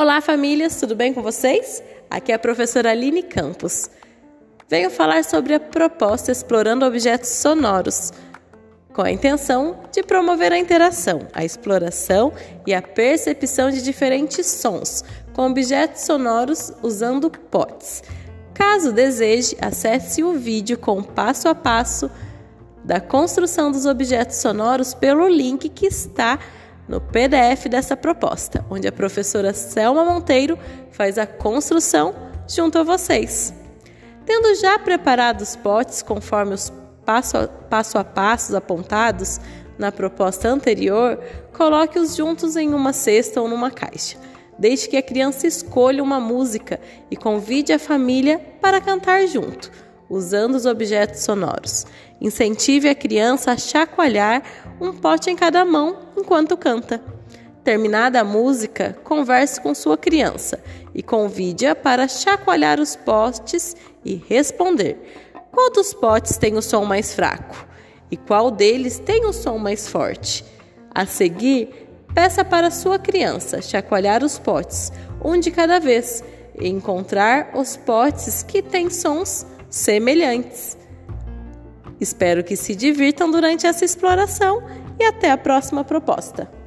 Olá, famílias, tudo bem com vocês? Aqui é a professora Aline Campos. Venho falar sobre a proposta Explorando Objetos Sonoros, com a intenção de promover a interação, a exploração e a percepção de diferentes sons com objetos sonoros usando potes. Caso deseje, acesse o vídeo com passo a passo da construção dos objetos sonoros pelo link que está no PDF dessa proposta, onde a professora Selma Monteiro faz a construção junto a vocês. Tendo já preparado os potes conforme os passo a, passo a passos apontados na proposta anterior, coloque-os juntos em uma cesta ou numa caixa. Deixe que a criança escolha uma música e convide a família para cantar junto usando os objetos sonoros. Incentive a criança a chacoalhar um pote em cada mão enquanto canta. Terminada a música, converse com sua criança e convide-a para chacoalhar os potes e responder: qual dos potes tem o som mais fraco e qual deles tem o som mais forte. A seguir, peça para sua criança chacoalhar os potes, um de cada vez, e encontrar os potes que têm sons semelhantes. Espero que se divirtam durante essa exploração e até a próxima proposta.